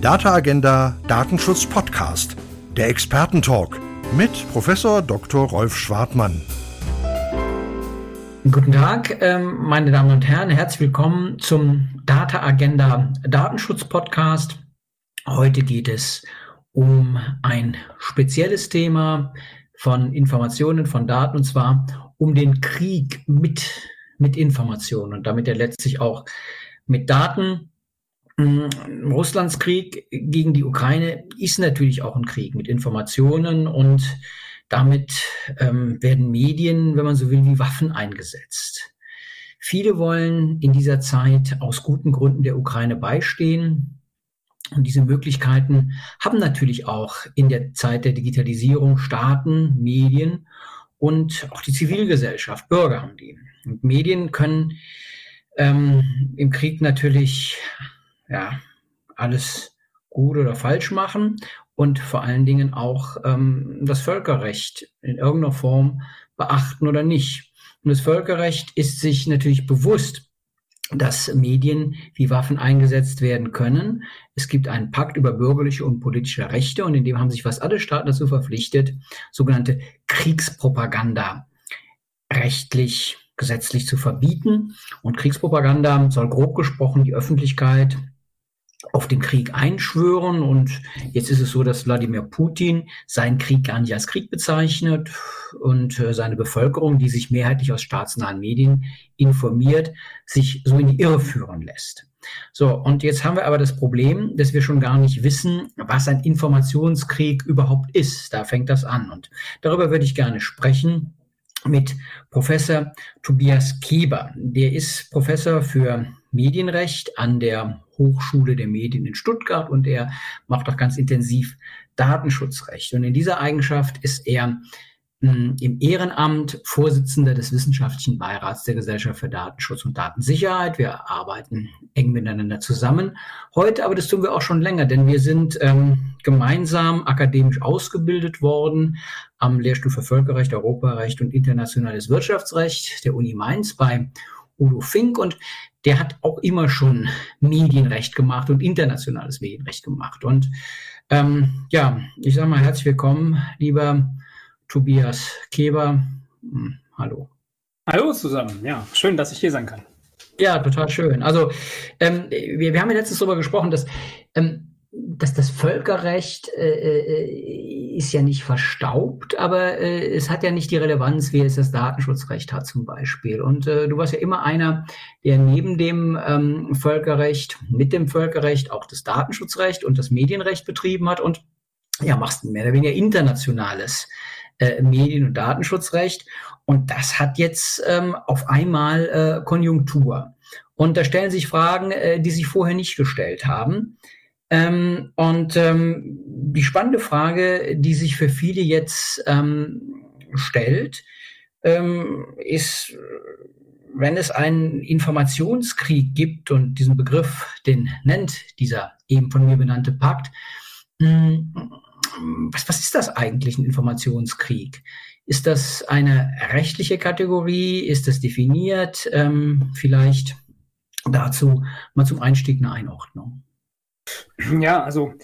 Data Agenda Datenschutz Podcast, der Expertentalk mit Professor Dr. Rolf Schwartmann. Guten Tag, ähm, meine Damen und Herren, herzlich willkommen zum Data Agenda Datenschutz Podcast. Heute geht es um ein spezielles Thema von Informationen, von Daten, und zwar um den Krieg mit, mit Informationen und damit ja letztlich auch mit Daten. Hm, Russlands Krieg gegen die Ukraine ist natürlich auch ein Krieg mit Informationen und damit ähm, werden Medien, wenn man so will, wie Waffen eingesetzt. Viele wollen in dieser Zeit aus guten Gründen der Ukraine beistehen. Und diese Möglichkeiten haben natürlich auch in der Zeit der Digitalisierung Staaten, Medien und auch die Zivilgesellschaft, Bürger haben die. Und Medien können ähm, im Krieg natürlich ja, alles gut oder falsch machen und vor allen Dingen auch ähm, das Völkerrecht in irgendeiner Form beachten oder nicht. Und das Völkerrecht ist sich natürlich bewusst, dass Medien wie Waffen eingesetzt werden können. Es gibt einen Pakt über bürgerliche und politische Rechte und in dem haben sich fast alle Staaten dazu verpflichtet, sogenannte Kriegspropaganda rechtlich, gesetzlich zu verbieten. Und Kriegspropaganda soll grob gesprochen die Öffentlichkeit auf den Krieg einschwören. Und jetzt ist es so, dass Wladimir Putin seinen Krieg gar nicht als Krieg bezeichnet und äh, seine Bevölkerung, die sich mehrheitlich aus staatsnahen Medien informiert, sich so in die Irre führen lässt. So, und jetzt haben wir aber das Problem, dass wir schon gar nicht wissen, was ein Informationskrieg überhaupt ist. Da fängt das an. Und darüber würde ich gerne sprechen mit Professor Tobias Kieber. Der ist Professor für Medienrecht an der Hochschule der Medien in Stuttgart und er macht auch ganz intensiv Datenschutzrecht. Und in dieser Eigenschaft ist er hm, im Ehrenamt Vorsitzender des Wissenschaftlichen Beirats der Gesellschaft für Datenschutz und Datensicherheit. Wir arbeiten eng miteinander zusammen. Heute aber, das tun wir auch schon länger, denn wir sind ähm, gemeinsam akademisch ausgebildet worden am Lehrstuhl für Völkerrecht, Europarecht und internationales Wirtschaftsrecht der Uni Mainz bei Udo Fink und der hat auch immer schon Medienrecht gemacht und internationales Medienrecht gemacht. Und ähm, ja, ich sage mal herzlich willkommen, lieber Tobias Keber. Hm, hallo. Hallo zusammen, ja, schön, dass ich hier sein kann. Ja, total schön. Also ähm, wir, wir haben ja letztens darüber gesprochen, dass ähm, dass das Völkerrecht äh, äh, ist ja nicht verstaubt, aber äh, es hat ja nicht die Relevanz, wie es das Datenschutzrecht hat zum Beispiel. Und äh, du warst ja immer einer, der neben dem ähm, Völkerrecht, mit dem Völkerrecht auch das Datenschutzrecht und das Medienrecht betrieben hat und ja, machst mehr oder weniger internationales äh, Medien- und Datenschutzrecht. Und das hat jetzt ähm, auf einmal äh, Konjunktur. Und da stellen sich Fragen, äh, die sich vorher nicht gestellt haben. Ähm, und ähm, die spannende Frage, die sich für viele jetzt ähm, stellt, ähm, ist, wenn es einen Informationskrieg gibt und diesen Begriff, den nennt dieser eben von mir benannte Pakt, hm, was, was ist das eigentlich, ein Informationskrieg? Ist das eine rechtliche Kategorie? Ist das definiert? Ähm, vielleicht dazu mal zum Einstieg eine Einordnung. Ja, also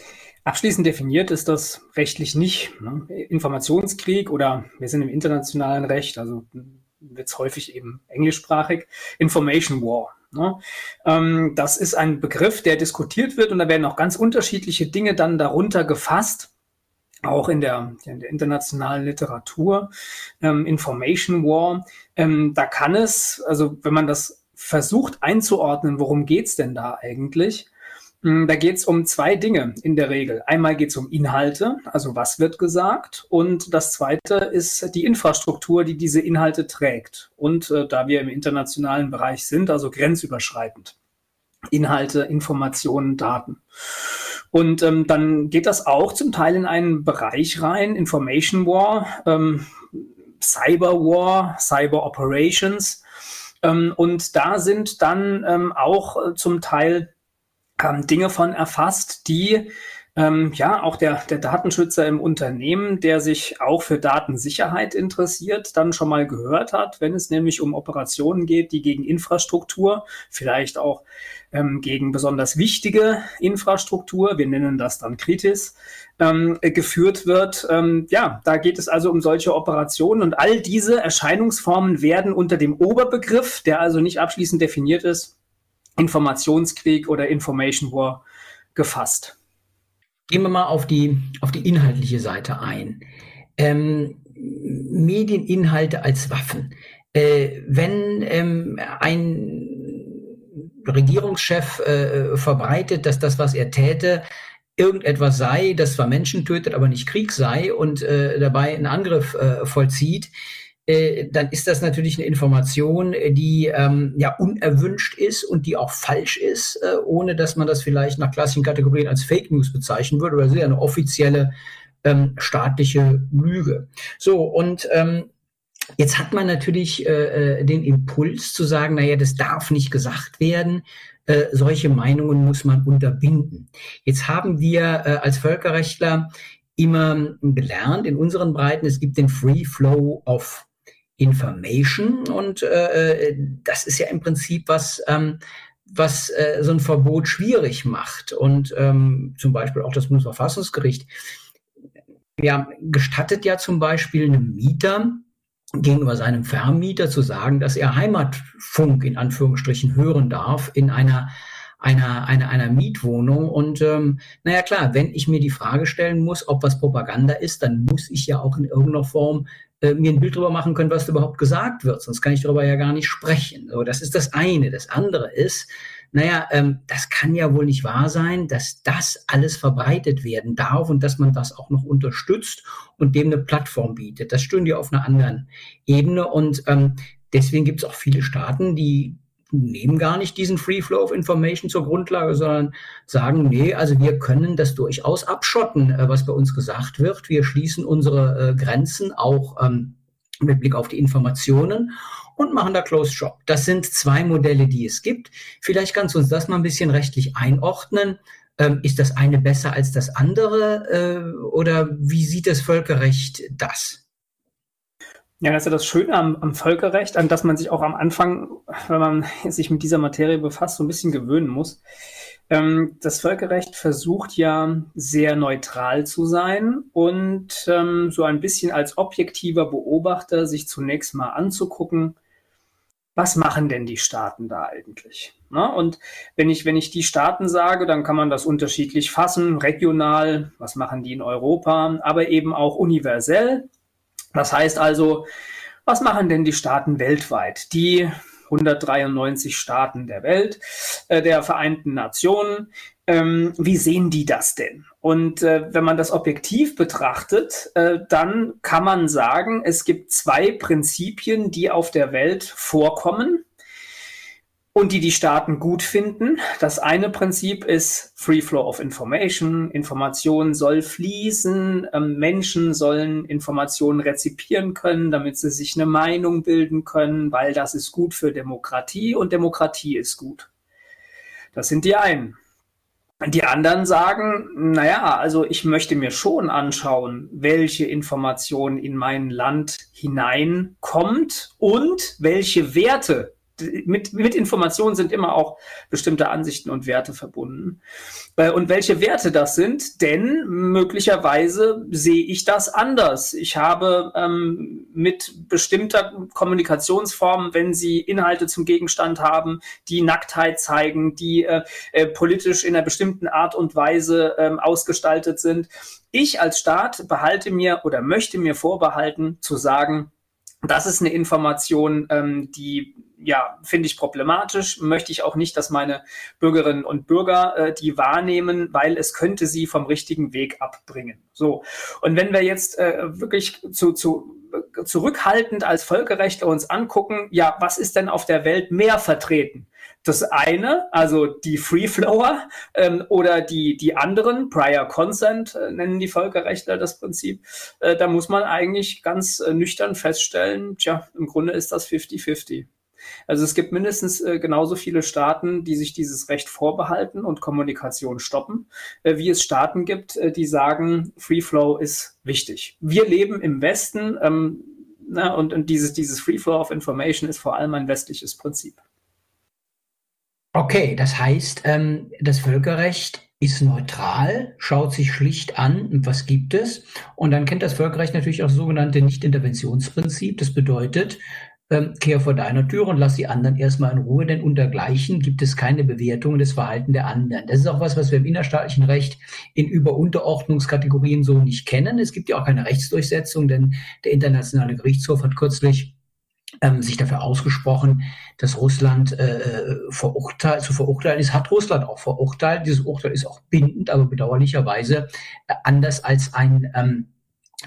abschließend definiert ist das rechtlich nicht. Ne? Informationskrieg oder wir sind im internationalen Recht, also wird es häufig eben englischsprachig, Information War. Ne? Ähm, das ist ein Begriff, der diskutiert wird und da werden auch ganz unterschiedliche Dinge dann darunter gefasst auch in der, in der internationalen Literatur, ähm, Information War, ähm, da kann es, also wenn man das versucht einzuordnen, worum geht's denn da eigentlich, da geht es um zwei Dinge in der Regel. Einmal geht es um Inhalte, also was wird gesagt. Und das Zweite ist die Infrastruktur, die diese Inhalte trägt. Und äh, da wir im internationalen Bereich sind, also grenzüberschreitend. Inhalte, Informationen, Daten. Und ähm, dann geht das auch zum Teil in einen Bereich rein, Information War, ähm, Cyber War, Cyber Operations. Ähm, und da sind dann ähm, auch äh, zum Teil ähm, Dinge von erfasst, die ähm, ja, auch der, der Datenschützer im Unternehmen, der sich auch für Datensicherheit interessiert, dann schon mal gehört hat, wenn es nämlich um Operationen geht, die gegen Infrastruktur, vielleicht auch ähm, gegen besonders wichtige Infrastruktur, wir nennen das dann Kritis, ähm, geführt wird. Ähm, ja, da geht es also um solche Operationen und all diese Erscheinungsformen werden unter dem Oberbegriff, der also nicht abschließend definiert ist, Informationskrieg oder Information War gefasst. Gehen wir mal auf die, auf die inhaltliche Seite ein. Ähm, Medieninhalte als Waffen. Äh, wenn ähm, ein Regierungschef äh, verbreitet, dass das, was er täte, irgendetwas sei, das zwar Menschen tötet, aber nicht Krieg sei und äh, dabei einen Angriff äh, vollzieht, äh, dann ist das natürlich eine Information, die ähm, ja unerwünscht ist und die auch falsch ist, äh, ohne dass man das vielleicht nach klassischen Kategorien als Fake News bezeichnen würde, oder es ist ja eine offizielle ähm, staatliche Lüge. So, und ähm, Jetzt hat man natürlich äh, äh den Impuls zu sagen, naja, das darf nicht gesagt werden. Äh, solche Meinungen muss man unterbinden. Jetzt haben wir äh, als Völkerrechtler immer gelernt in unseren Breiten, es gibt den Free Flow of Information und äh, äh, das ist ja im Prinzip was, ähm, was äh, so ein Verbot schwierig macht und ähm, zum Beispiel auch das Bundesverfassungsgericht ja, gestattet ja zum Beispiel einem Mieter gegenüber seinem Vermieter zu sagen, dass er Heimatfunk in Anführungsstrichen hören darf in einer einer, einer, einer Mietwohnung. Und ähm, naja klar, wenn ich mir die Frage stellen muss, ob was Propaganda ist, dann muss ich ja auch in irgendeiner Form äh, mir ein Bild darüber machen können, was überhaupt gesagt wird. Sonst kann ich darüber ja gar nicht sprechen. So, das ist das eine. Das andere ist, naja, ähm, das kann ja wohl nicht wahr sein, dass das alles verbreitet werden darf und dass man das auch noch unterstützt und dem eine Plattform bietet. Das stehen ja auf einer anderen Ebene und ähm, deswegen gibt es auch viele Staaten, die nehmen gar nicht diesen Free Flow of Information zur Grundlage, sondern sagen, nee, also wir können das durchaus abschotten, äh, was bei uns gesagt wird. Wir schließen unsere äh, Grenzen auch ähm, mit Blick auf die Informationen und machen da Closed Shop. Das sind zwei Modelle, die es gibt. Vielleicht kannst du uns das mal ein bisschen rechtlich einordnen. Ähm, ist das eine besser als das andere äh, oder wie sieht das Völkerrecht das? Ja, das ist ja das Schöne am, am, Völkerrecht, an das man sich auch am Anfang, wenn man sich mit dieser Materie befasst, so ein bisschen gewöhnen muss. Ähm, das Völkerrecht versucht ja sehr neutral zu sein und ähm, so ein bisschen als objektiver Beobachter sich zunächst mal anzugucken, was machen denn die Staaten da eigentlich? Na, und wenn ich, wenn ich die Staaten sage, dann kann man das unterschiedlich fassen, regional, was machen die in Europa, aber eben auch universell, das heißt also, was machen denn die Staaten weltweit? Die 193 Staaten der Welt, äh, der Vereinten Nationen. Ähm, wie sehen die das denn? Und äh, wenn man das objektiv betrachtet, äh, dann kann man sagen, es gibt zwei Prinzipien, die auf der Welt vorkommen und die die Staaten gut finden. Das eine Prinzip ist Free Flow of Information. Information soll fließen. Ähm, Menschen sollen Informationen rezipieren können, damit sie sich eine Meinung bilden können, weil das ist gut für Demokratie und Demokratie ist gut. Das sind die einen. Die anderen sagen, naja, also ich möchte mir schon anschauen, welche Information in mein Land hineinkommt und welche Werte mit, mit Informationen sind immer auch bestimmte Ansichten und Werte verbunden. Äh, und welche Werte das sind, denn möglicherweise sehe ich das anders. Ich habe ähm, mit bestimmter Kommunikationsform, wenn sie Inhalte zum Gegenstand haben, die Nacktheit zeigen, die äh, äh, politisch in einer bestimmten Art und Weise ähm, ausgestaltet sind. Ich als Staat behalte mir oder möchte mir vorbehalten zu sagen, das ist eine Information, ähm, die ja, finde ich problematisch. Möchte ich auch nicht, dass meine Bürgerinnen und Bürger äh, die wahrnehmen, weil es könnte sie vom richtigen Weg abbringen. So. Und wenn wir jetzt äh, wirklich zu, zu zurückhaltend als Völkerrechtler uns angucken, ja, was ist denn auf der Welt mehr vertreten? Das eine, also die Free Flower ähm, oder die, die anderen, Prior Consent äh, nennen die Völkerrechtler das Prinzip, äh, da muss man eigentlich ganz äh, nüchtern feststellen, tja, im Grunde ist das 50-50. Also es gibt mindestens äh, genauso viele Staaten, die sich dieses Recht vorbehalten und Kommunikation stoppen, äh, wie es Staaten gibt, äh, die sagen, Free Flow ist wichtig. Wir leben im Westen ähm, na, und, und dieses, dieses Free Flow of Information ist vor allem ein westliches Prinzip. Okay, das heißt, ähm, das Völkerrecht ist neutral, schaut sich schlicht an, was gibt es. Und dann kennt das Völkerrecht natürlich auch das sogenannte Nicht-Interventionsprinzip. Das bedeutet, ähm, kehr vor deiner Tür und lass die anderen erstmal in Ruhe, denn untergleichen gibt es keine Bewertung des Verhaltens der anderen. Das ist auch was, was wir im innerstaatlichen Recht in Über-Unterordnungskategorien so nicht kennen. Es gibt ja auch keine Rechtsdurchsetzung, denn der Internationale Gerichtshof hat kürzlich ähm, sich dafür ausgesprochen, dass Russland äh, verurteilt, zu verurteilen ist, hat Russland auch verurteilt. Dieses Urteil ist auch bindend, aber bedauerlicherweise äh, anders als ein ähm,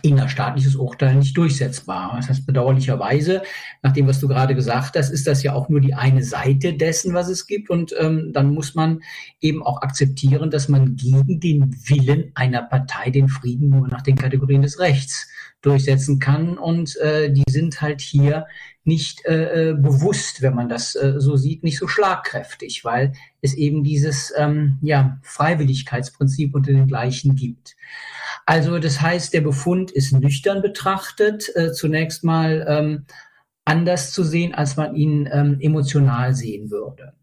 innerstaatliches Urteil nicht durchsetzbar. Das heißt, bedauerlicherweise, nach dem, was du gerade gesagt hast, ist das ja auch nur die eine Seite dessen, was es gibt. Und ähm, dann muss man eben auch akzeptieren, dass man gegen den Willen einer Partei den Frieden nur nach den Kategorien des Rechts durchsetzen kann. Und äh, die sind halt hier nicht äh, äh bewusst, wenn man das äh, so sieht, nicht so schlagkräftig, weil es eben dieses ähm, ja, Freiwilligkeitsprinzip unter den gleichen gibt. Also das heißt, der Befund ist nüchtern betrachtet, äh, zunächst mal ähm, anders zu sehen, als man ihn ähm, emotional sehen würde.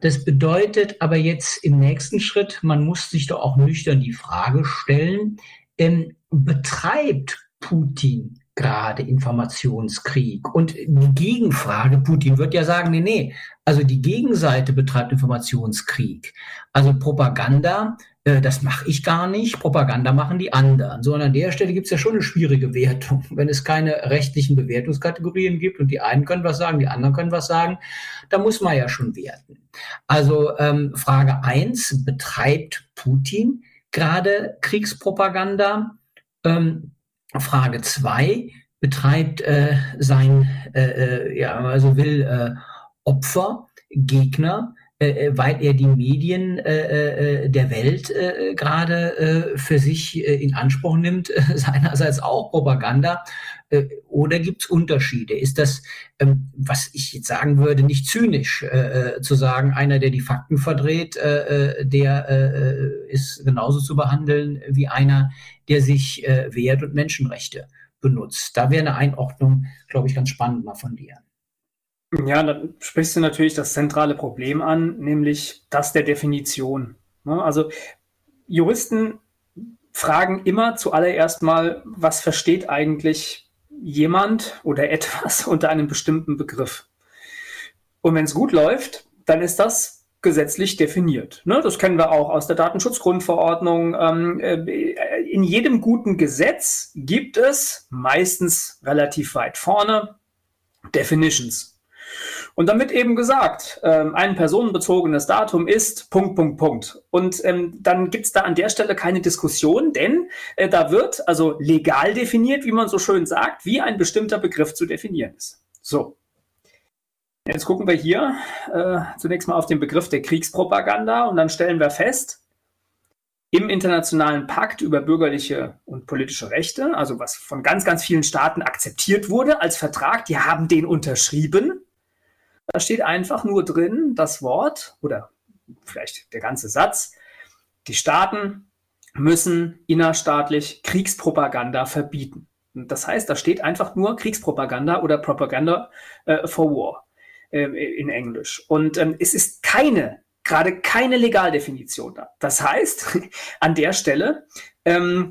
Das bedeutet aber jetzt im nächsten Schritt, man muss sich doch auch nüchtern die Frage stellen, ähm, betreibt Putin gerade Informationskrieg? Und die Gegenfrage, Putin wird ja sagen, nee, nee, also die Gegenseite betreibt Informationskrieg. Also Propaganda äh, das mache ich gar nicht, Propaganda machen die anderen. So, und an der Stelle gibt es ja schon eine schwierige Wertung. Wenn es keine rechtlichen Bewertungskategorien gibt und die einen können was sagen, die anderen können was sagen, da muss man ja schon werten. Also ähm, Frage eins betreibt Putin gerade Kriegspropaganda? Ähm, Frage zwei betreibt äh, sein, äh, äh ja, also will äh, Opfer, Gegner, äh, äh, weil er die Medien äh, äh, der Welt äh, gerade äh, für sich äh, in Anspruch nimmt, äh, seinerseits auch Propaganda. Äh, oder gibt es Unterschiede? Ist das, ähm, was ich jetzt sagen würde, nicht zynisch äh, äh, zu sagen, einer, der die Fakten verdreht, äh, äh der äh, ist genauso zu behandeln wie einer, der sich äh, wehrt und Menschenrechte benutzt? Da wäre eine Einordnung, glaube ich, ganz spannend mal von dir. Ja, dann sprichst du natürlich das zentrale Problem an, nämlich das der Definition. Ne? Also Juristen fragen immer zuallererst mal, was versteht eigentlich jemand oder etwas unter einem bestimmten Begriff? Und wenn es gut läuft, dann ist das gesetzlich definiert. Ne? Das kennen wir auch aus der Datenschutzgrundverordnung. Ähm, äh, in jedem guten Gesetz gibt es meistens relativ weit vorne Definitions. Und damit eben gesagt, ähm, ein personenbezogenes Datum ist Punkt, Punkt, Punkt. Und ähm, dann gibt es da an der Stelle keine Diskussion, denn äh, da wird also legal definiert, wie man so schön sagt, wie ein bestimmter Begriff zu definieren ist. So. Jetzt gucken wir hier äh, zunächst mal auf den Begriff der Kriegspropaganda und dann stellen wir fest, im internationalen Pakt über bürgerliche und politische Rechte, also was von ganz, ganz vielen Staaten akzeptiert wurde als Vertrag, die haben den unterschrieben. Da steht einfach nur drin das Wort oder vielleicht der ganze Satz, die Staaten müssen innerstaatlich Kriegspropaganda verbieten. Das heißt, da steht einfach nur Kriegspropaganda oder Propaganda äh, for War äh, in Englisch. Und ähm, es ist keine, gerade keine Legaldefinition da. Das heißt, an der Stelle ähm,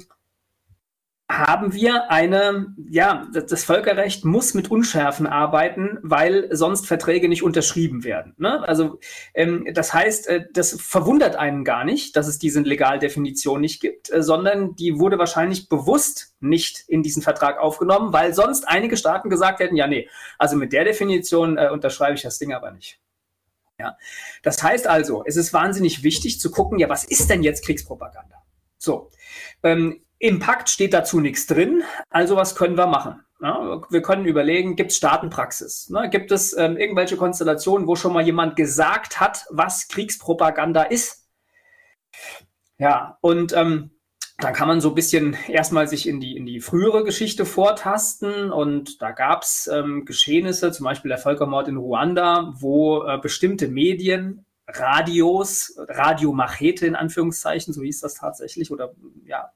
haben wir eine, ja, das Völkerrecht muss mit Unschärfen arbeiten, weil sonst Verträge nicht unterschrieben werden. Ne? Also ähm, das heißt, äh, das verwundert einen gar nicht, dass es diese Legaldefinition nicht gibt, äh, sondern die wurde wahrscheinlich bewusst nicht in diesen Vertrag aufgenommen, weil sonst einige Staaten gesagt hätten, ja, nee, also mit der Definition äh, unterschreibe ich das Ding aber nicht. Ja, das heißt also, es ist wahnsinnig wichtig zu gucken, ja, was ist denn jetzt Kriegspropaganda? So, ähm, im Pakt steht dazu nichts drin, also was können wir machen? Ja, wir können überlegen, gibt es Staatenpraxis? Ne? Gibt es ähm, irgendwelche Konstellationen, wo schon mal jemand gesagt hat, was Kriegspropaganda ist? Ja, und ähm, dann kann man so ein bisschen erstmal sich in die, in die frühere Geschichte vortasten und da gab's ähm, Geschehnisse, zum Beispiel der Völkermord in Ruanda, wo äh, bestimmte Medien Radios, Radio Machete in Anführungszeichen, so hieß das tatsächlich, oder ja,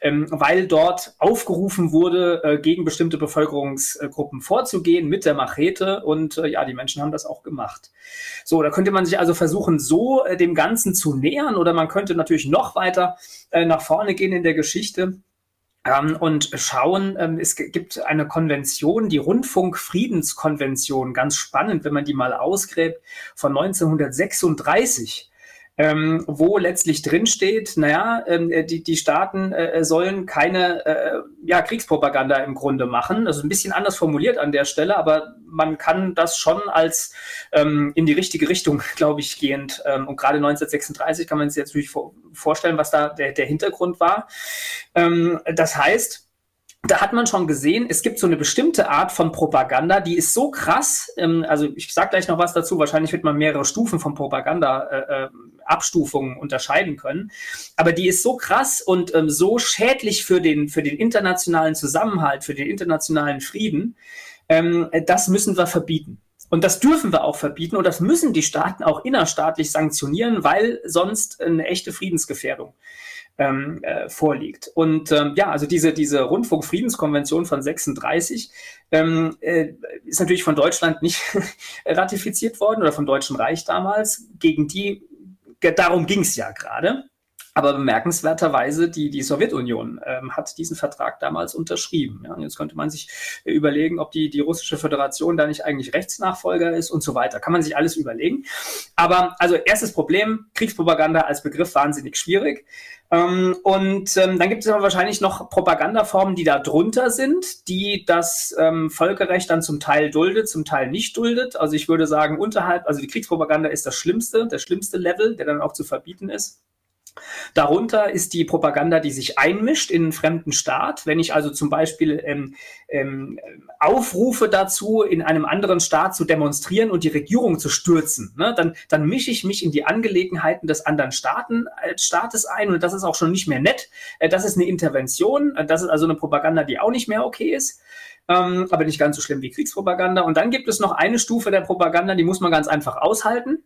ähm, weil dort aufgerufen wurde, äh, gegen bestimmte Bevölkerungsgruppen vorzugehen mit der Machete und äh, ja, die Menschen haben das auch gemacht. So, da könnte man sich also versuchen, so äh, dem Ganzen zu nähern oder man könnte natürlich noch weiter äh, nach vorne gehen in der Geschichte ähm, und schauen, ähm, es gibt eine Konvention, die Rundfunkfriedenskonvention, ganz spannend, wenn man die mal ausgräbt, von 1936 ähm, wo letztlich drinsteht, naja, ähm, äh, die, die Staaten äh, sollen keine äh, ja, Kriegspropaganda im Grunde machen. Also ein bisschen anders formuliert an der Stelle, aber man kann das schon als ähm, in die richtige Richtung, glaube ich, gehend. Ähm, und gerade 1936 kann man sich jetzt natürlich vorstellen, was da der, der Hintergrund war. Ähm, das heißt, da hat man schon gesehen, es gibt so eine bestimmte Art von Propaganda, die ist so krass. Ähm, also ich sage gleich noch was dazu. Wahrscheinlich wird man mehrere Stufen von Propaganda äh, äh, unterscheiden können. Aber die ist so krass und ähm, so schädlich für den für den internationalen Zusammenhalt, für den internationalen Frieden. Ähm, das müssen wir verbieten. Und das dürfen wir auch verbieten und das müssen die Staaten auch innerstaatlich sanktionieren, weil sonst eine echte Friedensgefährdung ähm, äh, vorliegt. Und ähm, ja, also diese, diese Rundfunkfriedenskonvention von 36 ähm, äh, ist natürlich von Deutschland nicht ratifiziert worden oder vom Deutschen Reich damals. Gegen die, darum ging es ja gerade. Aber bemerkenswerterweise, die, die Sowjetunion ähm, hat diesen Vertrag damals unterschrieben. Ja, jetzt könnte man sich überlegen, ob die, die russische Föderation da nicht eigentlich Rechtsnachfolger ist und so weiter. Kann man sich alles überlegen. Aber also erstes Problem, Kriegspropaganda als Begriff wahnsinnig schwierig. Ähm, und ähm, dann gibt es aber wahrscheinlich noch Propagandaformen, die da drunter sind, die das ähm, Völkerrecht dann zum Teil duldet, zum Teil nicht duldet. Also ich würde sagen, unterhalb, also die Kriegspropaganda ist das Schlimmste, der schlimmste Level, der dann auch zu verbieten ist. Darunter ist die Propaganda, die sich einmischt in einen fremden Staat. Wenn ich also zum Beispiel ähm, ähm, aufrufe dazu, in einem anderen Staat zu demonstrieren und die Regierung zu stürzen, ne, dann, dann mische ich mich in die Angelegenheiten des anderen Staaten, äh, Staates ein und das ist auch schon nicht mehr nett. Äh, das ist eine Intervention. Äh, das ist also eine Propaganda, die auch nicht mehr okay ist. Ähm, aber nicht ganz so schlimm wie Kriegspropaganda. Und dann gibt es noch eine Stufe der Propaganda, die muss man ganz einfach aushalten.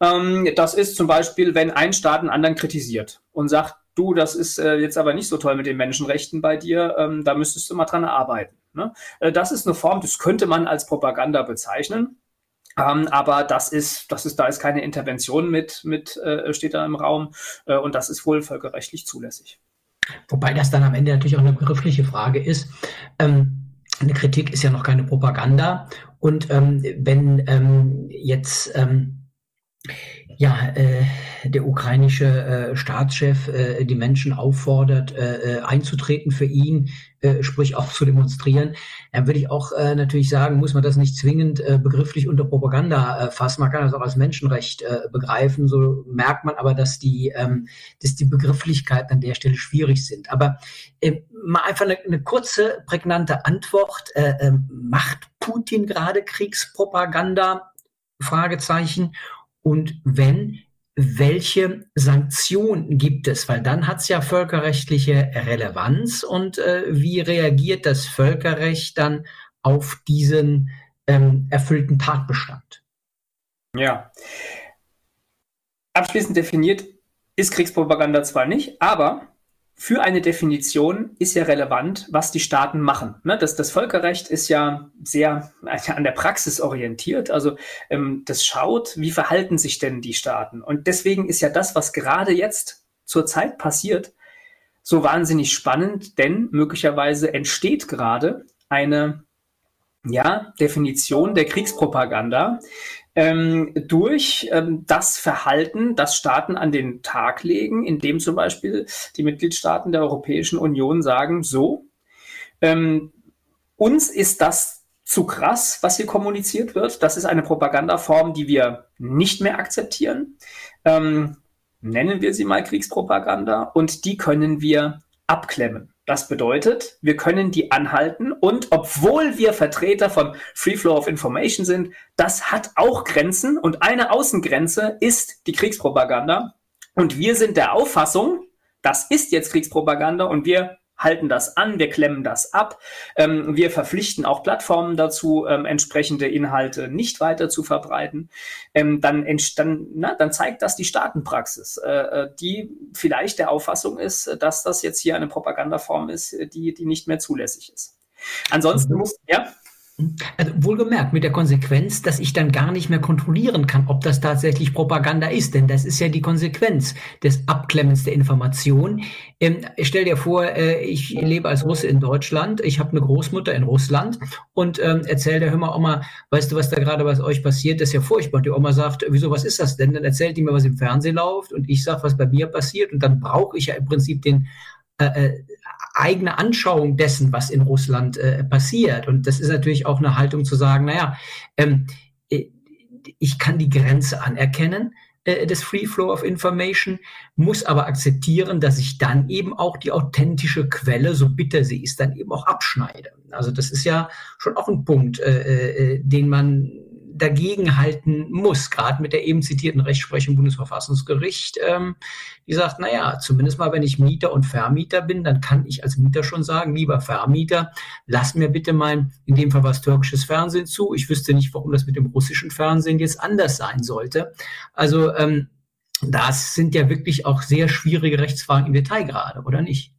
Ähm, das ist zum Beispiel, wenn ein Staat einen anderen kritisiert und sagt, du, das ist äh, jetzt aber nicht so toll mit den Menschenrechten bei dir, ähm, da müsstest du mal dran arbeiten. Ne? Äh, das ist eine Form, das könnte man als Propaganda bezeichnen. Ähm, aber das ist, das ist, da ist keine Intervention mit, mit äh, steht da im Raum äh, und das ist wohl völkerrechtlich zulässig. Wobei das dann am Ende natürlich auch eine begriffliche Frage ist. Ähm, eine Kritik ist ja noch keine Propaganda. Und ähm, wenn ähm, jetzt ähm, ja, äh, der ukrainische äh, Staatschef äh, die Menschen auffordert, äh, äh, einzutreten für ihn, äh, sprich auch zu demonstrieren, dann würde ich auch äh, natürlich sagen, muss man das nicht zwingend äh, begrifflich unter Propaganda äh, fassen. Man kann das auch als Menschenrecht äh, begreifen. So merkt man aber, dass die, ähm, dass die Begrifflichkeiten an der Stelle schwierig sind. Aber äh, mal einfach eine, eine kurze, prägnante Antwort. Äh, äh, macht Putin gerade Kriegspropaganda? Fragezeichen. Und wenn, welche Sanktionen gibt es? Weil dann hat es ja völkerrechtliche Relevanz und äh, wie reagiert das Völkerrecht dann auf diesen ähm, erfüllten Tatbestand? Ja. Abschließend definiert ist Kriegspropaganda zwar nicht, aber für eine Definition ist ja relevant, was die Staaten machen. Ne? Das, das Völkerrecht ist ja sehr an der Praxis orientiert. Also ähm, das schaut, wie verhalten sich denn die Staaten. Und deswegen ist ja das, was gerade jetzt zurzeit passiert, so wahnsinnig spannend, denn möglicherweise entsteht gerade eine ja, Definition der Kriegspropaganda, ähm, durch ähm, das Verhalten, das Staaten an den Tag legen, indem zum Beispiel die Mitgliedstaaten der Europäischen Union sagen, so, ähm, uns ist das zu krass, was hier kommuniziert wird. Das ist eine Propagandaform, die wir nicht mehr akzeptieren. Ähm, nennen wir sie mal Kriegspropaganda und die können wir abklemmen. Das bedeutet, wir können die anhalten und obwohl wir Vertreter von Free Flow of Information sind, das hat auch Grenzen und eine Außengrenze ist die Kriegspropaganda. Und wir sind der Auffassung, das ist jetzt Kriegspropaganda und wir halten das an, wir klemmen das ab. Ähm, wir verpflichten auch Plattformen dazu, ähm, entsprechende Inhalte nicht weiter zu verbreiten. Ähm, dann, dann, na, dann zeigt das die Staatenpraxis, äh, äh, die vielleicht der Auffassung ist, dass das jetzt hier eine Propagandaform ist, die, die nicht mehr zulässig ist. Ansonsten mhm. muss, ja. Also wohlgemerkt mit der Konsequenz, dass ich dann gar nicht mehr kontrollieren kann, ob das tatsächlich Propaganda ist, denn das ist ja die Konsequenz des Abklemmens der Information. Ähm, stell dir vor, äh, ich lebe als Russe in Deutschland, ich habe eine Großmutter in Russland und ähm, erzähl der hör mal, Oma, weißt du, was da gerade bei euch passiert? Das ist ja furchtbar. Und die Oma sagt, wieso, was ist das denn? Dann erzählt die mir, was im Fernsehen läuft und ich sag, was bei mir passiert und dann brauche ich ja im Prinzip den äh, äh eigene Anschauung dessen, was in Russland äh, passiert. Und das ist natürlich auch eine Haltung zu sagen, naja, ähm, äh, ich kann die Grenze anerkennen äh, des Free Flow of Information, muss aber akzeptieren, dass ich dann eben auch die authentische Quelle, so bitter sie ist, dann eben auch abschneide. Also das ist ja schon auch ein Punkt, äh, den man dagegen halten muss, gerade mit der eben zitierten Rechtsprechung im Bundesverfassungsgericht, ähm, die sagt, naja, zumindest mal, wenn ich Mieter und Vermieter bin, dann kann ich als Mieter schon sagen, lieber Vermieter, lass mir bitte mein, in dem Fall was türkisches Fernsehen zu. Ich wüsste nicht, warum das mit dem russischen Fernsehen jetzt anders sein sollte. Also ähm, das sind ja wirklich auch sehr schwierige Rechtsfragen im Detail gerade, oder nicht?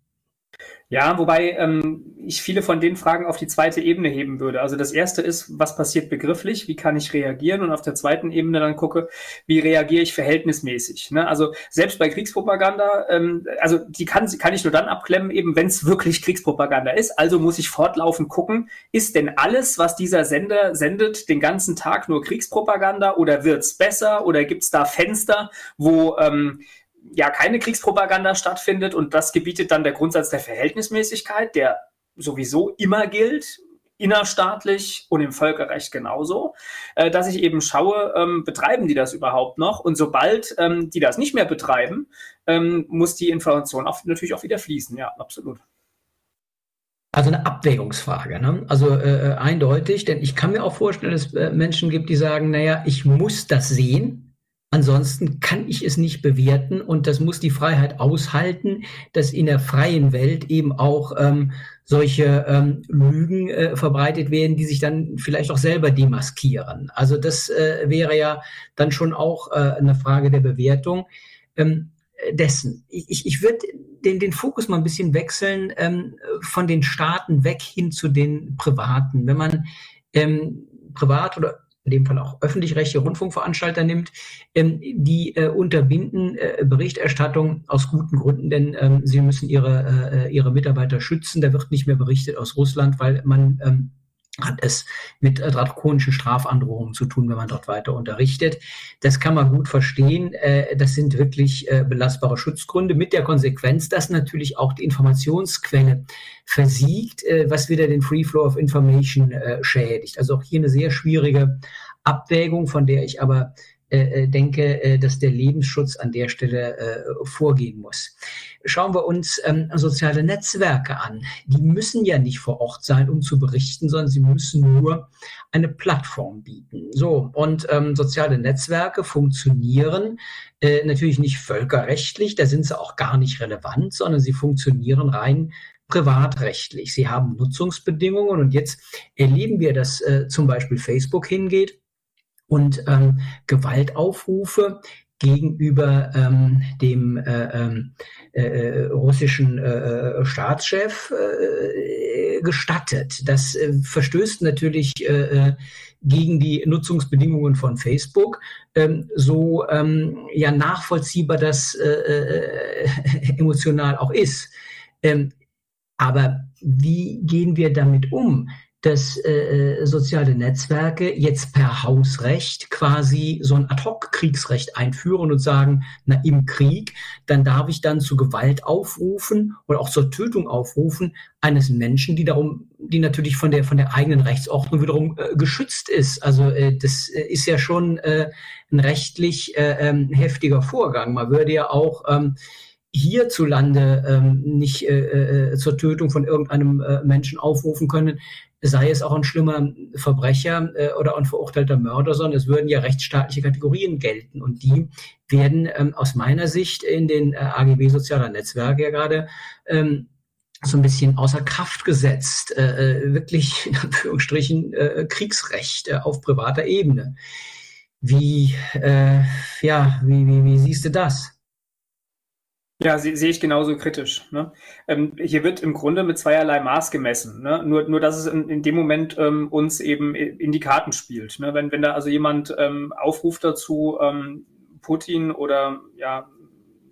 Ja, wobei ähm, ich viele von den Fragen auf die zweite Ebene heben würde. Also das erste ist, was passiert begrifflich, wie kann ich reagieren? Und auf der zweiten Ebene dann gucke, wie reagiere ich verhältnismäßig. Ne? Also selbst bei Kriegspropaganda, ähm, also die kann, kann ich nur dann abklemmen, eben wenn es wirklich Kriegspropaganda ist. Also muss ich fortlaufend gucken, ist denn alles, was dieser Sender sendet, den ganzen Tag nur Kriegspropaganda oder wird's besser oder gibt's da Fenster, wo ähm, ja keine Kriegspropaganda stattfindet und das gebietet dann der Grundsatz der Verhältnismäßigkeit, der sowieso immer gilt, innerstaatlich und im Völkerrecht genauso, äh, dass ich eben schaue, ähm, betreiben die das überhaupt noch? Und sobald ähm, die das nicht mehr betreiben, ähm, muss die Information auch, natürlich auch wieder fließen. Ja, absolut. Also eine Abwägungsfrage, ne? also äh, äh eindeutig, denn ich kann mir auch vorstellen, dass es äh, Menschen gibt, die sagen, naja, ich muss das sehen, Ansonsten kann ich es nicht bewerten und das muss die Freiheit aushalten, dass in der freien Welt eben auch ähm, solche ähm, Lügen äh, verbreitet werden, die sich dann vielleicht auch selber demaskieren. Also das äh, wäre ja dann schon auch äh, eine Frage der Bewertung ähm, dessen. Ich, ich würde den, den Fokus mal ein bisschen wechseln ähm, von den Staaten weg hin zu den Privaten. Wenn man ähm, privat oder in dem Fall auch öffentlich-rechtliche Rundfunkveranstalter nimmt, ähm, die äh, unterbinden äh, Berichterstattung aus guten Gründen, denn ähm, sie müssen ihre, äh, ihre Mitarbeiter schützen. Da wird nicht mehr berichtet aus Russland, weil man ähm, hat es mit äh, drakonischen Strafandrohungen zu tun, wenn man dort weiter unterrichtet. Das kann man gut verstehen. Äh, das sind wirklich äh, belastbare Schutzgründe mit der Konsequenz, dass natürlich auch die Informationsquelle versiegt, was wieder den Free Flow of Information schädigt. Also auch hier eine sehr schwierige Abwägung, von der ich aber denke, dass der Lebensschutz an der Stelle vorgehen muss. Schauen wir uns ähm, soziale Netzwerke an. Die müssen ja nicht vor Ort sein, um zu berichten, sondern sie müssen nur eine Plattform bieten. So, und ähm, soziale Netzwerke funktionieren äh, natürlich nicht völkerrechtlich, da sind sie auch gar nicht relevant, sondern sie funktionieren rein privatrechtlich. Sie haben Nutzungsbedingungen und jetzt erleben wir, dass äh, zum Beispiel Facebook hingeht und ähm, Gewaltaufrufe gegenüber ähm, dem äh, ähm, äh, äh, russischen äh, Staatschef äh, gestattet. Das äh, verstößt natürlich äh, äh gegen die Nutzungsbedingungen von Facebook, ähm, so ähm, ja nachvollziehbar das äh, äh, emotional auch ist. Ähm, aber wie gehen wir damit um? Dass äh, soziale Netzwerke jetzt per Hausrecht quasi so ein Ad-hoc-Kriegsrecht einführen und sagen, na im Krieg, dann darf ich dann zu Gewalt aufrufen oder auch zur Tötung aufrufen eines Menschen, die darum, die natürlich von der von der eigenen Rechtsordnung wiederum äh, geschützt ist. Also äh, das äh, ist ja schon äh, ein rechtlich äh, ähm, heftiger Vorgang. Man würde ja auch ähm, hierzulande ähm, nicht äh, äh, zur Tötung von irgendeinem äh, Menschen aufrufen können, sei es auch ein schlimmer Verbrecher äh, oder ein verurteilter Mörder, sondern es würden ja rechtsstaatliche Kategorien gelten. Und die werden ähm, aus meiner Sicht in den äh, AGB sozialer Netzwerke ja gerade ähm, so ein bisschen außer Kraft gesetzt, äh, äh wirklich in Anführungsstrichen äh, Kriegsrecht äh, auf privater Ebene. Wie, äh, ja, wie, wie, wie siehst du das? Ja, sehe seh ich genauso kritisch. Ne? Ähm, hier wird im Grunde mit zweierlei Maß gemessen. Ne? Nur, nur, dass es in, in dem Moment ähm, uns eben in die Karten spielt. Ne? Wenn, wenn da also jemand ähm, aufruft dazu, ähm, Putin oder ja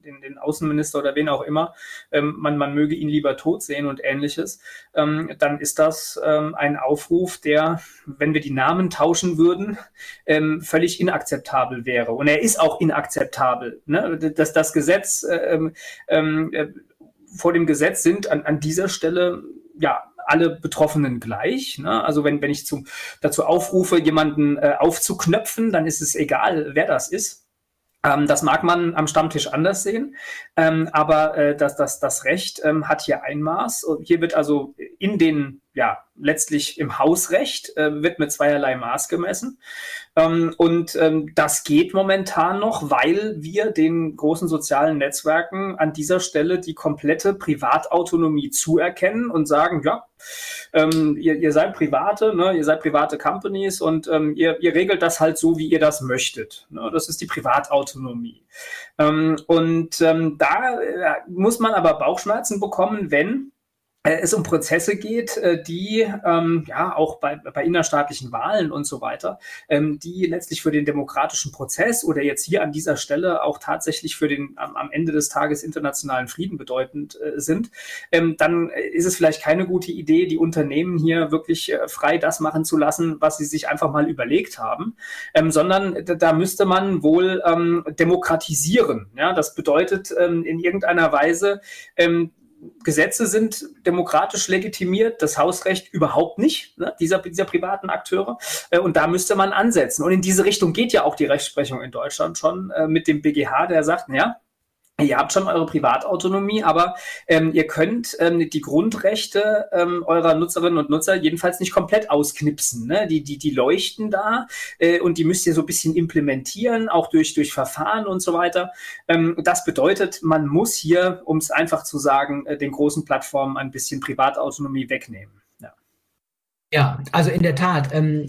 den, den Außenminister oder wen auch immer, ähm, man, man möge ihn lieber tot sehen und ähnliches, ähm, dann ist das ähm, ein Aufruf, der, wenn wir die Namen tauschen würden, ähm, völlig inakzeptabel wäre. Und er ist auch inakzeptabel. Ne? Dass das Gesetz äh, äh, vor dem Gesetz sind an, an dieser Stelle ja alle Betroffenen gleich. Ne? Also wenn, wenn ich zum, dazu aufrufe, jemanden äh, aufzuknöpfen, dann ist es egal, wer das ist. Ähm, das mag man am Stammtisch anders sehen, ähm, aber äh, das, das, das Recht ähm, hat hier ein Maß. Hier wird also in den, ja, letztlich im Hausrecht äh, wird mit zweierlei Maß gemessen. Ähm, und ähm, das geht momentan noch, weil wir den großen sozialen Netzwerken an dieser Stelle die komplette Privatautonomie zuerkennen und sagen, ja, ähm, ihr, ihr seid private, ne, ihr seid private Companies und ähm, ihr, ihr regelt das halt so, wie ihr das möchtet. Ne? Das ist die Privatautonomie. Ähm, und ähm, da äh, muss man aber Bauchschmerzen bekommen, wenn es um Prozesse geht, äh, die ähm, ja auch bei, bei innerstaatlichen Wahlen und so weiter, ähm, die letztlich für den demokratischen Prozess oder jetzt hier an dieser Stelle auch tatsächlich für den am, am Ende des Tages internationalen Frieden bedeutend äh, sind, ähm, dann ist es vielleicht keine gute Idee, die Unternehmen hier wirklich äh, frei das machen zu lassen, was sie sich einfach mal überlegt haben, ähm, sondern da müsste man wohl ähm, demokratisieren. Ja, das bedeutet ähm, in irgendeiner Weise ähm, Gesetze sind demokratisch legitimiert, das Hausrecht überhaupt nicht, ne, dieser, dieser privaten Akteure. Äh, und da müsste man ansetzen. Und in diese Richtung geht ja auch die Rechtsprechung in Deutschland schon äh, mit dem BGH, der sagt, ja, Ihr habt schon eure Privatautonomie, aber ähm, ihr könnt ähm, die Grundrechte ähm, eurer Nutzerinnen und Nutzer jedenfalls nicht komplett ausknipsen. Ne? Die, die, die leuchten da äh, und die müsst ihr so ein bisschen implementieren, auch durch, durch Verfahren und so weiter. Ähm, das bedeutet, man muss hier, um es einfach zu sagen, äh, den großen Plattformen ein bisschen Privatautonomie wegnehmen. Ja, also in der Tat, ähm,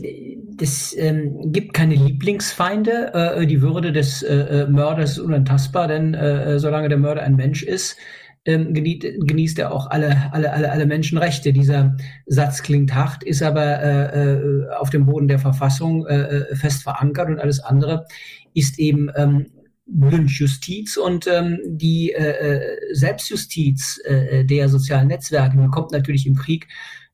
es ähm, gibt keine Lieblingsfeinde. Äh, die Würde des äh, äh Mörders ist unantastbar, denn äh, äh, solange der Mörder ein Mensch ist, ähm, genießt, genießt er auch alle, alle, alle, alle Menschenrechte. Dieser Satz klingt hart, ist aber äh, äh, auf dem Boden der Verfassung äh, fest verankert und alles andere ist eben ähm, Lynchjustiz und ähm, die äh, Selbstjustiz äh, der sozialen Netzwerke die kommt natürlich im Krieg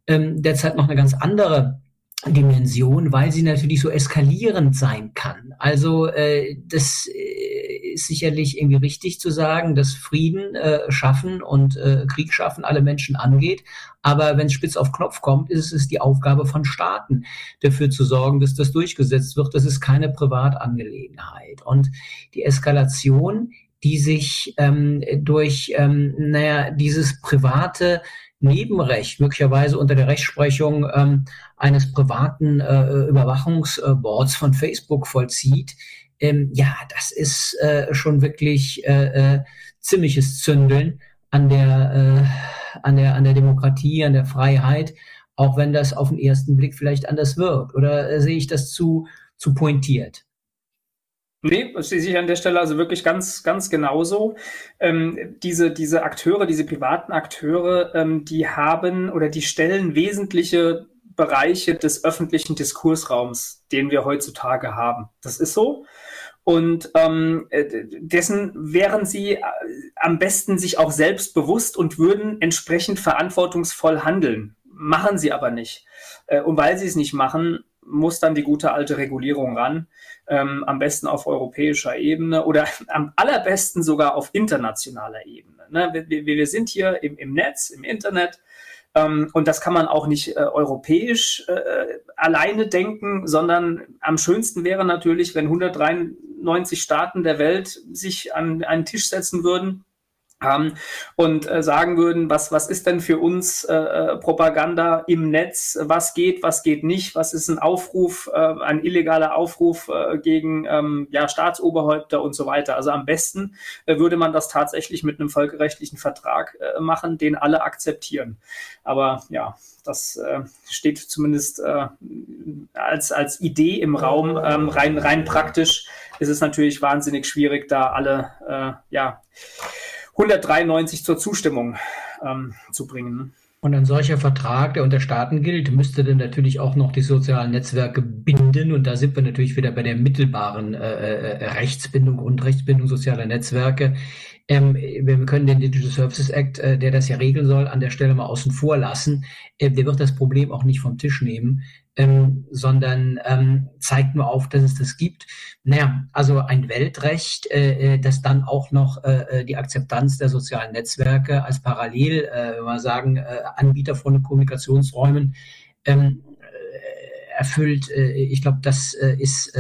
ähm, derzeit noch eine ganz andere Dimension, weil sie natürlich so eskalierend sein kann. Also äh, das äh, ist sicherlich irgendwie richtig zu sagen, dass Frieden äh, schaffen und äh, Krieg schaffen alle Menschen angeht. Aber wenn es spitz auf Knopf kommt, ist es die Aufgabe von Staaten, dafür zu sorgen, dass das durchgesetzt wird. Das ist keine Privatangelegenheit. Und die Eskalation, die sich ähm, durch, ähm, naja, dieses private Nebenrecht, möglicherweise unter der Rechtsprechung ähm, eines privaten äh, Überwachungsboards von Facebook vollzieht, ähm, ja, das ist äh, schon wirklich äh, äh, ziemliches Zündeln an der, äh, an, der, an der Demokratie, an der Freiheit, auch wenn das auf den ersten Blick vielleicht anders wirkt. Oder äh, sehe ich das zu, zu pointiert? Nee, das sehe ich an der Stelle also wirklich ganz, ganz genauso. Ähm, diese, diese Akteure, diese privaten Akteure, ähm, die haben oder die stellen wesentliche Bereiche des öffentlichen Diskursraums, den wir heutzutage haben. Das ist so. Und ähm, äh, dessen wären sie äh, am besten sich auch selbst bewusst und würden entsprechend verantwortungsvoll handeln. Machen sie aber nicht. Äh, und weil sie es nicht machen, muss dann die gute alte Regulierung ran ähm, am besten auf europäischer Ebene oder am allerbesten sogar auf internationaler Ebene. Ne? Wir, wir, sind hier im, im Netz, im Internet. Ähm, und das kann man auch nicht äh, europäisch äh, alleine denken, sondern am schönsten wäre natürlich, wenn 193 Staaten der Welt sich an einen Tisch setzen würden ähm, und äh, sagen würden, was, was ist denn für uns äh, äh, Propaganda im Netz, was geht, was geht nicht, was ist ein Aufruf, äh, ein illegaler Aufruf äh, gegen ähm, ja, Staatsoberhäupter und so weiter. Also am besten äh, würde man das tatsächlich mit einem völkerrechtlichen Vertrag äh, machen, den alle akzeptieren. Aber ja, das äh, steht zumindest äh, als, als Idee im Raum. Ähm, rein, rein praktisch ist es natürlich wahnsinnig schwierig, da alle äh, ja, 193 zur Zustimmung ähm, zu bringen. Und ein solcher Vertrag, der unter Staaten gilt, müsste dann natürlich auch noch die sozialen Netzwerke binden. Und da sind wir natürlich wieder bei der mittelbaren äh, äh Rechtsbindung und Rechtsbindung sozialer Netzwerke. Ähm, wir können den Digital Services Act, äh, der das ja regeln soll, an der Stelle mal außen vor lassen. Äh, der wird das Problem auch nicht vom Tisch nehmen ähm, sondern ähm, zeigt nur auf, dass es das gibt. Naja, also ein Weltrecht, äh, äh, das dann auch noch äh, äh, die Akzeptanz der sozialen Netzwerke als parallel, äh, wenn wir sagen, äh, Anbieter von Kommunikationsräumen ähm, äh, erfüllt. Ich glaube, das ist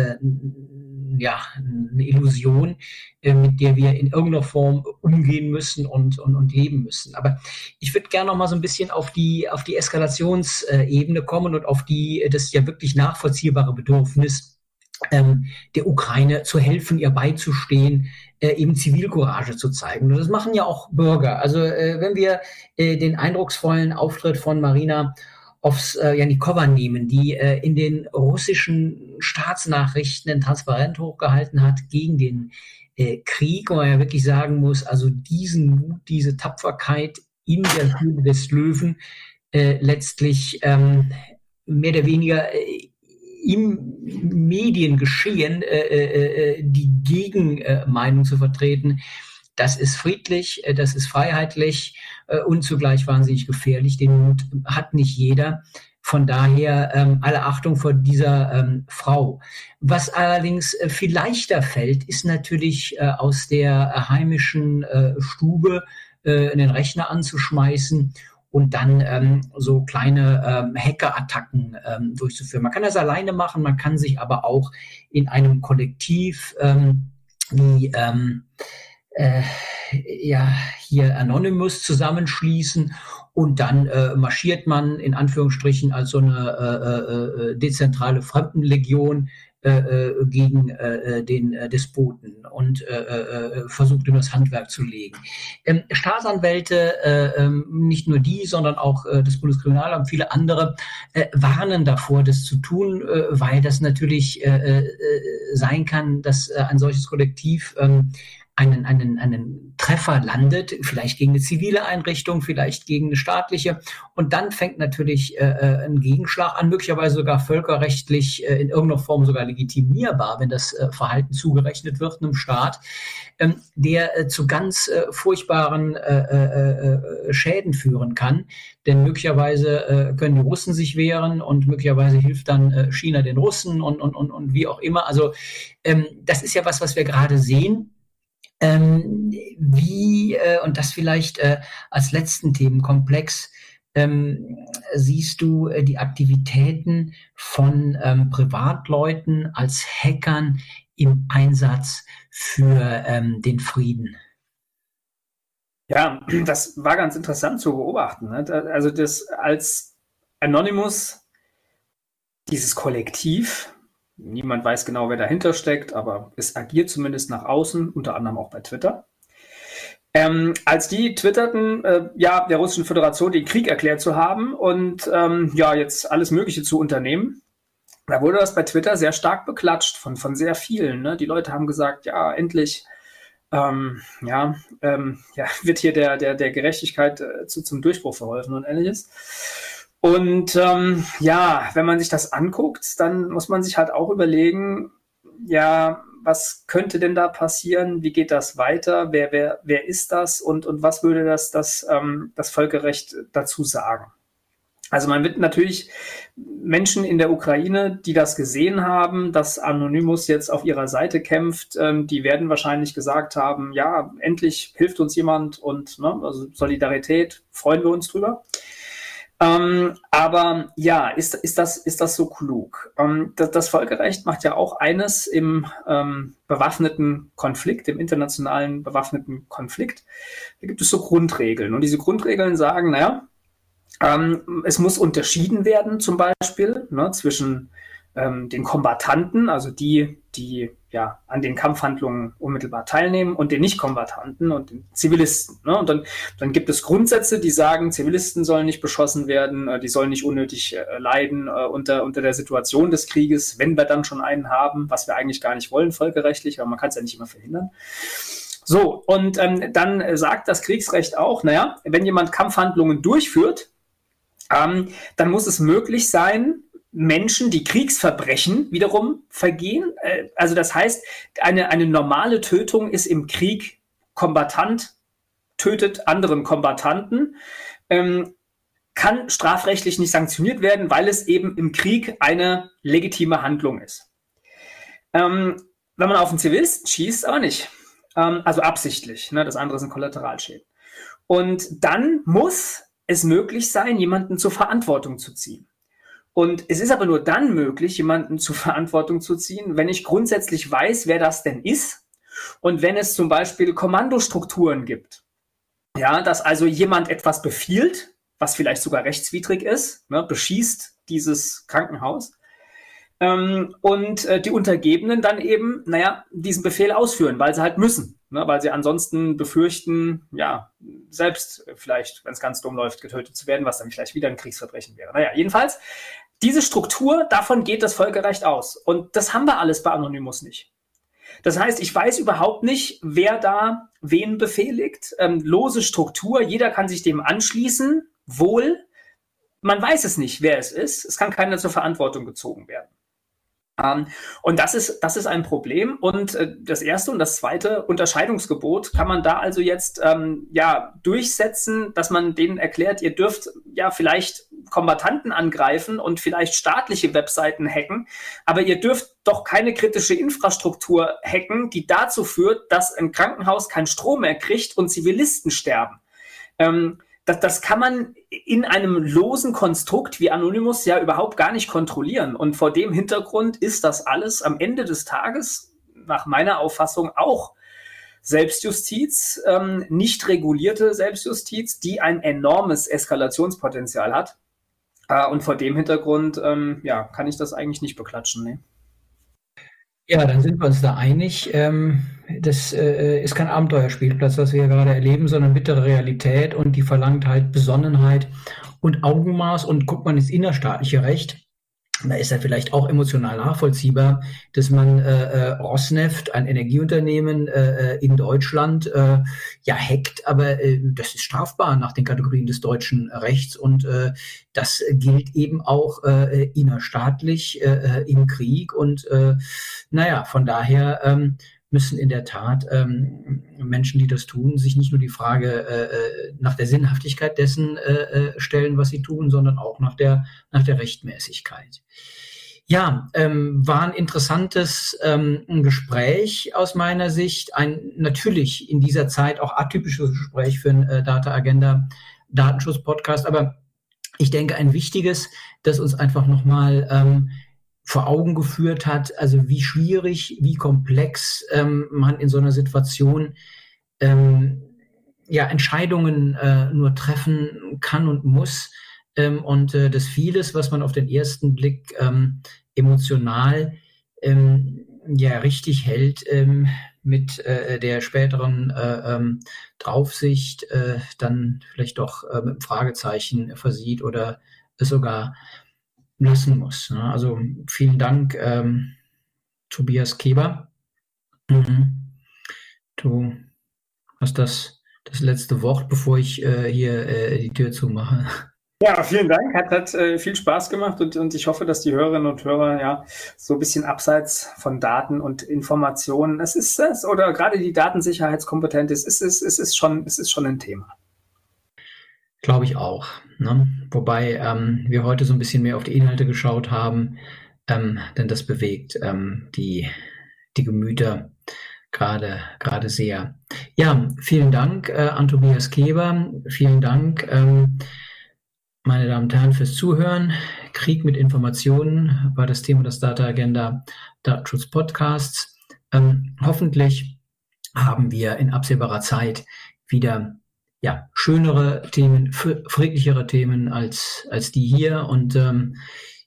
ja, eine Illusion, äh, mit der wir in irgendeiner Form umgehen müssen und, und, und leben müssen. Aber ich würde gerne noch mal so ein bisschen auf die, auf die Eskalationsebene kommen und auf die, das ja wirklich nachvollziehbare Bedürfnis ähm, der Ukraine zu helfen, ihr beizustehen, äh, eben Zivilcourage zu zeigen. Und das machen ja auch Bürger. Also äh, wenn wir äh, den eindrucksvollen Auftritt von Marina aufs äh, Janikova nehmen, die äh, in den russischen Staatsnachrichten ein Transparent hochgehalten hat gegen den äh, Krieg, wo man ja wirklich sagen muss, also diesen Mut, diese Tapferkeit in der Höhle des Löwen äh, letztlich ähm, mehr oder weniger äh, im Mediengeschehen äh, äh, äh die Gegenmeinung zu vertreten, das ist friedlich, äh, das ist freiheitlich äh, und zugleich wahnsinnig gefährlich. Den Mut hat nicht jeder. Von daher ähm, alle Achtung vor dieser ähm, Frau. Was allerdings äh, viel leichter fällt, ist natürlich äh, aus der heimischen äh, Stube äh, den Rechner anzuschmeißen und dann ähm, so kleine ähm, Hacker-Attacken ähm, durchzuführen. Man kann das alleine machen, man kann sich aber auch in einem Kollektiv ähm, wie ähm, äh, ja, hier Anonymous zusammenschließen und dann äh, marschiert man in Anführungsstrichen als so eine äh, äh, äh dezentrale Fremdenlegion äh, gegen den Despoten und versucht ihm das Handwerk zu legen. Ähm, Staatsanwälte, äh, äh, nicht nur die, sondern auch das Bundeskriminalamt, viele andere warnen davor, das zu tun, weil das natürlich sein kann, dass ein solches Kollektiv äh, einen, einen, einen Treffer landet, vielleicht gegen eine zivile Einrichtung, vielleicht gegen eine staatliche. Und dann fängt natürlich äh, äh, ein Gegenschlag an, möglicherweise sogar völkerrechtlich äh, in irgendeiner Form sogar legitimierbar, wenn das äh, Verhalten zugerechnet wird einem Staat, ähm, der äh, zu ganz äh, furchtbaren äh, äh, äh, Schäden führen kann. Denn möglicherweise äh, können die Russen sich wehren und möglicherweise hilft dann äh, China den Russen und, und, und, und wie auch immer. Also ähm, das ist ja was, was wir gerade sehen ähm, wie, äh, und das vielleicht äh, als letzten Themenkomplex, ähm, siehst du äh, die Aktivitäten von ähm, Privatleuten als Hackern im Einsatz für ähm, den Frieden? Ja, das war ganz interessant zu beobachten. Ne? Also das als Anonymous, dieses Kollektiv, Niemand weiß genau, wer dahinter steckt, aber es agiert zumindest nach außen, unter anderem auch bei Twitter. Ähm, als die twitterten, äh, ja, der Russischen Föderation den Krieg erklärt zu haben und ähm, ja, jetzt alles Mögliche zu unternehmen, da wurde das bei Twitter sehr stark beklatscht von, von sehr vielen. Ne? Die Leute haben gesagt, ja, endlich ähm, ja, ähm, ja, wird hier der, der, der Gerechtigkeit äh, zu, zum Durchbruch verholfen und ähnliches. Und ähm, ja, wenn man sich das anguckt, dann muss man sich halt auch überlegen, ja, was könnte denn da passieren? Wie geht das weiter? Wer, wer, wer ist das? Und, und was würde das, das, ähm, das Völkerrecht dazu sagen? Also man wird natürlich Menschen in der Ukraine, die das gesehen haben, dass Anonymous jetzt auf ihrer Seite kämpft, ähm, die werden wahrscheinlich gesagt haben, ja, endlich hilft uns jemand und ne, also Solidarität, freuen wir uns drüber. Ähm, aber ja, ist, ist, das, ist das so klug? Ähm, das, das, Völkerrecht macht ja auch eines im ähm, bewaffneten Konflikt, im internationalen bewaffneten Konflikt. Da gibt es so Grundregeln. Und diese Grundregeln sagen, naja, ähm, es muss unterschieden werden, zum Beispiel, ne, zwischen ähm, den Kombatanten, also die, die ja an den Kampfhandlungen unmittelbar teilnehmen, und den Nicht-Kombatanten und den Zivilisten. Ne? Und dann, dann gibt es Grundsätze, die sagen, Zivilisten sollen nicht beschossen werden, äh, die sollen nicht unnötig äh, leiden äh, unter, unter der Situation des Krieges, wenn wir dann schon einen haben, was wir eigentlich gar nicht wollen, völkerrechtlich, aber man kann es ja nicht immer verhindern. So, und ähm, dann sagt das Kriegsrecht auch, naja, wenn jemand Kampfhandlungen durchführt, ähm, dann muss es möglich sein, Menschen, die Kriegsverbrechen wiederum vergehen. Äh, also das heißt, eine, eine normale Tötung ist im Krieg Kombatant tötet anderen Kombatanten, ähm, kann strafrechtlich nicht sanktioniert werden, weil es eben im Krieg eine legitime Handlung ist. Ähm, wenn man auf einen Zivilisten schießt, aber nicht. Ähm, also absichtlich. Ne? Das andere sind Kollateralschäden. Und dann muss es möglich sein, jemanden zur Verantwortung zu ziehen. Und es ist aber nur dann möglich, jemanden zur Verantwortung zu ziehen, wenn ich grundsätzlich weiß, wer das denn ist und wenn es zum Beispiel Kommandostrukturen gibt. Ja, dass also jemand etwas befiehlt, was vielleicht sogar rechtswidrig ist, ne, beschießt dieses Krankenhaus ähm, und äh, die Untergebenen dann eben, naja, diesen Befehl ausführen, weil sie halt müssen ne, weil sie ansonsten befürchten, ja, selbst vielleicht, wenn es ganz dumm läuft, getötet zu werden, was dann vielleicht wieder ein Kriegsverbrechen wäre. Naja, jedenfalls, diese Struktur, davon geht das Völkerrecht aus. Und das haben wir alles bei Anonymous nicht. Das heißt, ich weiß überhaupt nicht, wer da wen befehligt. Ähm, lose Struktur, jeder kann sich dem anschließen, wohl. Man weiß es nicht, wer es ist. Es kann keiner zur Verantwortung gezogen werden. Ähm, und das ist, das ist ein Problem. Und äh, das erste und das zweite Unterscheidungsgebot kann man da also jetzt ähm, ja durchsetzen, dass man denen erklärt, ihr dürft ja vielleicht Kombatanten angreifen und vielleicht staatliche Webseiten hacken, aber ihr dürft doch keine kritische Infrastruktur hacken, die dazu führt, dass ein Krankenhaus keinen Strom mehr kriegt und Zivilisten sterben. Ähm, das, das kann man in einem losen Konstrukt wie Anonymous ja überhaupt gar nicht kontrollieren. Und vor dem Hintergrund ist das alles am Ende des Tages nach meiner Auffassung auch Selbstjustiz, ähm, nicht regulierte Selbstjustiz, die ein enormes Eskalationspotenzial hat. Äh, und vor dem Hintergrund, ähm, ja, kann ich das eigentlich nicht beklatschen. Nee. Ja, dann sind wir uns da einig. Ähm, das äh, ist kein Abenteuerspielplatz, was wir hier gerade erleben, sondern bittere Realität und die verlangt halt Besonnenheit und Augenmaß. Und guckt man ins innerstaatliche Recht, da ist ja vielleicht auch emotional nachvollziehbar, dass man äh, äh, Rosneft, ein Energieunternehmen äh, äh, in Deutschland, äh, ja hackt, aber äh, das ist strafbar nach den Kategorien des deutschen Rechts und äh, das gilt eben auch äh, innerstaatlich äh, äh im Krieg und äh, naja, von daher ähm, müssen in der Tat ähm, Menschen, die das tun, sich nicht nur die Frage äh, äh nach der Sinnhaftigkeit dessen äh, äh, stellen, was sie tun, sondern auch nach der, nach der Rechtmäßigkeit. Ja, ähm, war ein interessantes ähm, Gespräch aus meiner Sicht. Ein natürlich in dieser Zeit auch atypisches Gespräch für ein äh, Data Agenda Datenschutz-Podcast, aber ich denke ein wichtiges, das uns einfach nochmal ähm, vor Augen geführt hat, also wie schwierig, wie komplex ähm, man in so einer Situation ähm, ja, Entscheidungen äh, nur treffen kann und muss. Ähm, und äh, das vieles, was man auf den ersten Blick ähm, emotional ähm, ja richtig hält, ähm, mit äh, der späteren äh, ähm, Draufsicht äh, dann vielleicht doch äh, mit Fragezeichen versieht oder sogar lassen muss. Ne? Also vielen Dank, ähm, Tobias Keber. Mhm. Du hast das, das letzte Wort, bevor ich äh, hier äh, die Tür zumache. Ja, vielen Dank. Hat, hat äh, viel Spaß gemacht und, und ich hoffe, dass die Hörerinnen und Hörer ja so ein bisschen abseits von Daten und Informationen, es ist es, oder gerade die Datensicherheitskompetenz, es ist, es ist schon, es ist schon ein Thema. Glaube ich auch. Ne? Wobei ähm, wir heute so ein bisschen mehr auf die Inhalte geschaut haben, ähm, denn das bewegt ähm, die, die Gemüter gerade gerade sehr. Ja, vielen Dank äh, an Tobias Keber. Vielen Dank. Ähm, meine Damen und Herren, fürs Zuhören. Krieg mit Informationen war das Thema des Data Agenda Datenschutz Podcasts. Ähm, hoffentlich haben wir in absehbarer Zeit wieder ja, schönere Themen, friedlichere Themen als, als die hier. Und ähm,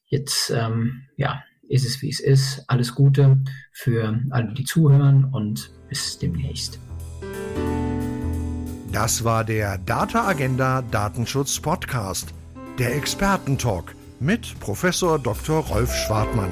jetzt ähm, ja, ist es, wie es ist. Alles Gute für alle, die zuhören und bis demnächst. Das war der Data Agenda Datenschutz Podcast, der Expertentalk mit Professor Dr. Rolf Schwartmann.